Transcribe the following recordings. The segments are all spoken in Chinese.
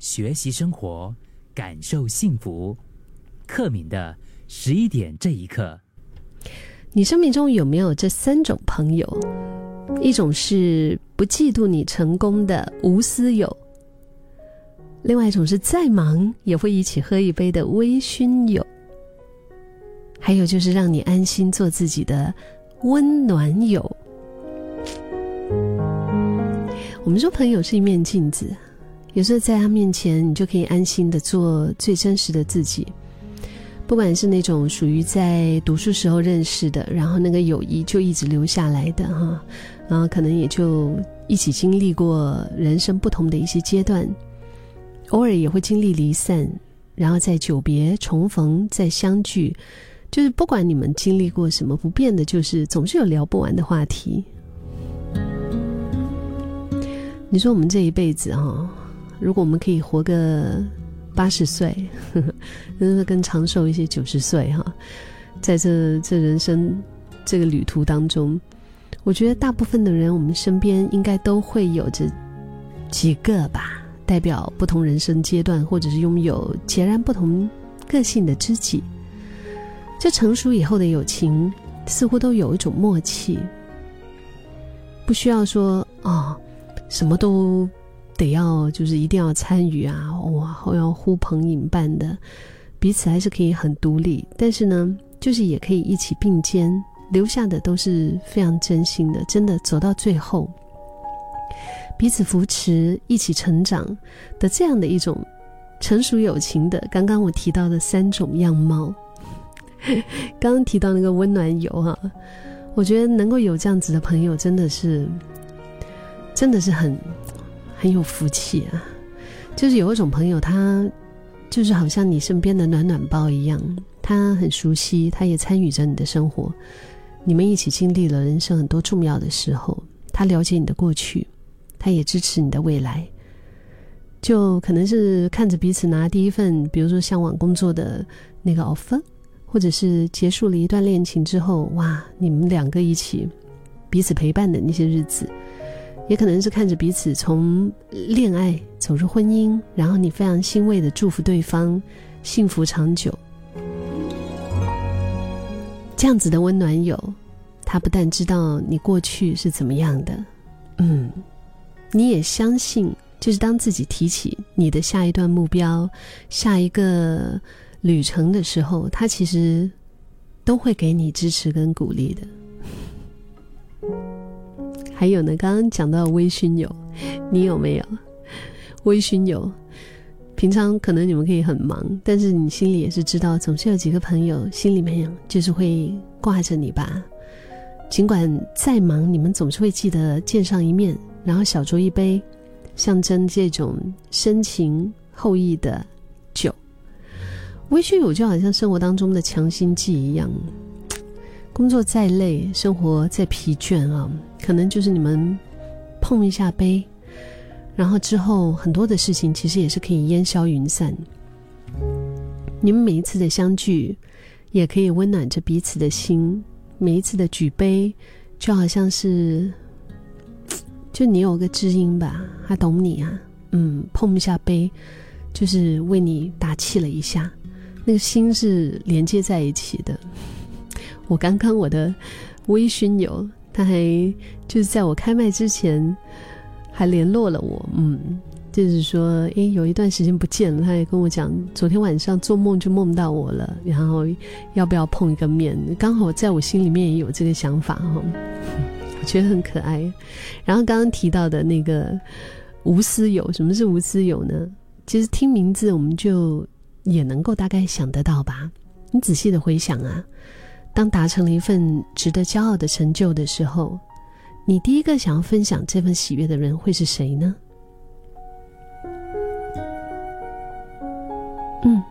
学习生活，感受幸福。克敏的十一点这一刻，你生命中有没有这三种朋友？一种是不嫉妒你成功的无私友，另外一种是再忙也会一起喝一杯的微醺友，还有就是让你安心做自己的温暖友。我们说朋友是一面镜子。有时候在他面前，你就可以安心的做最真实的自己。不管是那种属于在读书时候认识的，然后那个友谊就一直留下来的哈，然后可能也就一起经历过人生不同的一些阶段，偶尔也会经历离散，然后再久别重逢再相聚，就是不管你们经历过什么，不变的就是总是有聊不完的话题。你说我们这一辈子哈。如果我们可以活个八十岁，真的更长寿一些，九十岁哈，在这这人生这个旅途当中，我觉得大部分的人，我们身边应该都会有着几个吧，代表不同人生阶段，或者是拥有截然不同个性的知己。这成熟以后的友情，似乎都有一种默契，不需要说啊，什么都。得要就是一定要参与啊，哇，要呼朋引伴的，彼此还是可以很独立，但是呢，就是也可以一起并肩，留下的都是非常真心的，真的走到最后，彼此扶持，一起成长的这样的一种成熟友情的。刚刚我提到的三种样貌，刚刚提到那个温暖友哈，我觉得能够有这样子的朋友，真的是，真的是很。很有福气啊！就是有一种朋友，他就是好像你身边的暖暖包一样，他很熟悉，他也参与着你的生活，你们一起经历了人生很多重要的时候，他了解你的过去，他也支持你的未来。就可能是看着彼此拿第一份，比如说向往工作的那个 offer，或者是结束了一段恋情之后，哇，你们两个一起彼此陪伴的那些日子。也可能是看着彼此从恋爱走入婚姻，然后你非常欣慰的祝福对方幸福长久。这样子的温暖友，他不但知道你过去是怎么样的，嗯，你也相信，就是当自己提起你的下一段目标、下一个旅程的时候，他其实都会给你支持跟鼓励的。还有呢，刚刚讲到微醺友，你有没有微醺友？平常可能你们可以很忙，但是你心里也是知道，总是有几个朋友心里面就是会挂着你吧。尽管再忙，你们总是会记得见上一面，然后小酌一杯，象征这种深情厚谊的酒。微醺友就好像生活当中的强心剂一样。工作再累，生活再疲倦啊，可能就是你们碰一下杯，然后之后很多的事情其实也是可以烟消云散。你们每一次的相聚，也可以温暖着彼此的心。每一次的举杯，就好像是，就你有个知音吧，他懂你啊，嗯，碰一下杯，就是为你打气了一下，那个心是连接在一起的。我刚刚我的微醺友，他还就是在我开麦之前还联络了我，嗯，就是说，诶，有一段时间不见了，他也跟我讲，昨天晚上做梦就梦到我了，然后要不要碰一个面？刚好在我心里面也有这个想法哈，我觉得很可爱。然后刚刚提到的那个无私友，什么是无私友呢？其实听名字我们就也能够大概想得到吧。你仔细的回想啊。当达成了一份值得骄傲的成就的时候，你第一个想要分享这份喜悦的人会是谁呢？嗯，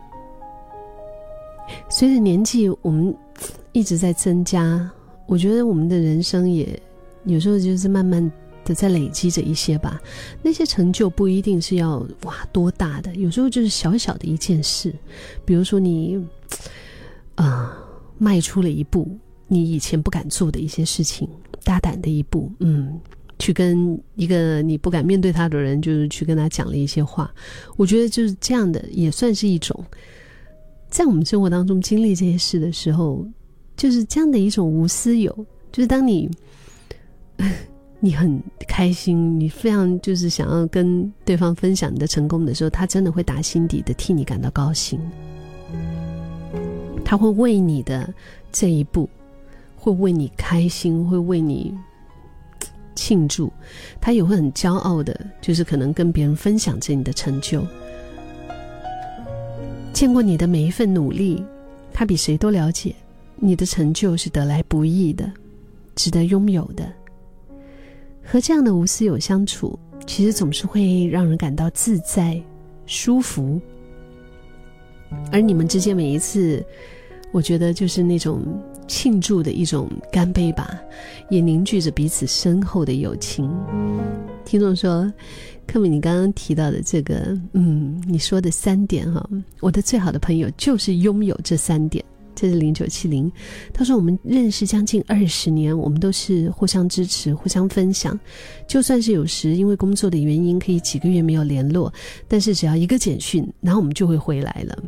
随着年纪，我们一直在增加，我觉得我们的人生也有时候就是慢慢的在累积着一些吧。那些成就不一定是要哇多大的，有时候就是小小的一件事，比如说你啊。迈出了一步，你以前不敢做的一些事情，大胆的一步，嗯，去跟一个你不敢面对他的人，就是去跟他讲了一些话。我觉得就是这样的，也算是一种，在我们生活当中经历这些事的时候，就是这样的一种无私有。就是当你 你很开心，你非常就是想要跟对方分享你的成功的时候，他真的会打心底的替你感到高兴。他会为你的这一步，会为你开心，会为你庆祝。他也会很骄傲的，就是可能跟别人分享着你的成就。见过你的每一份努力，他比谁都了解你的成就是得来不易的，值得拥有的。和这样的无私友相处，其实总是会让人感到自在、舒服。而你们之间每一次。我觉得就是那种庆祝的一种干杯吧，也凝聚着彼此深厚的友情。听众说，科米，你刚刚提到的这个，嗯，你说的三点哈，我的最好的朋友就是拥有这三点。这是零九七零，他说我们认识将近二十年，我们都是互相支持、互相分享。就算是有时因为工作的原因可以几个月没有联络，但是只要一个简讯，然后我们就会回来了。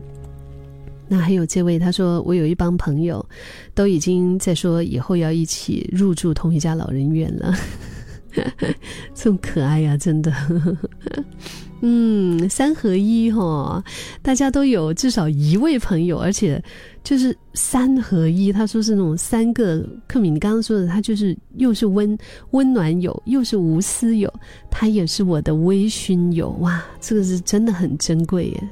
那还有这位，他说我有一帮朋友，都已经在说以后要一起入住同一家老人院了，这么可爱呀，真的。嗯，三合一哈，大家都有至少一位朋友，而且就是三合一。他说是那种三个克敏，你刚刚说的，他就是又是温温暖友，又是无私友，他也是我的微醺友。哇，这个是真的很珍贵耶。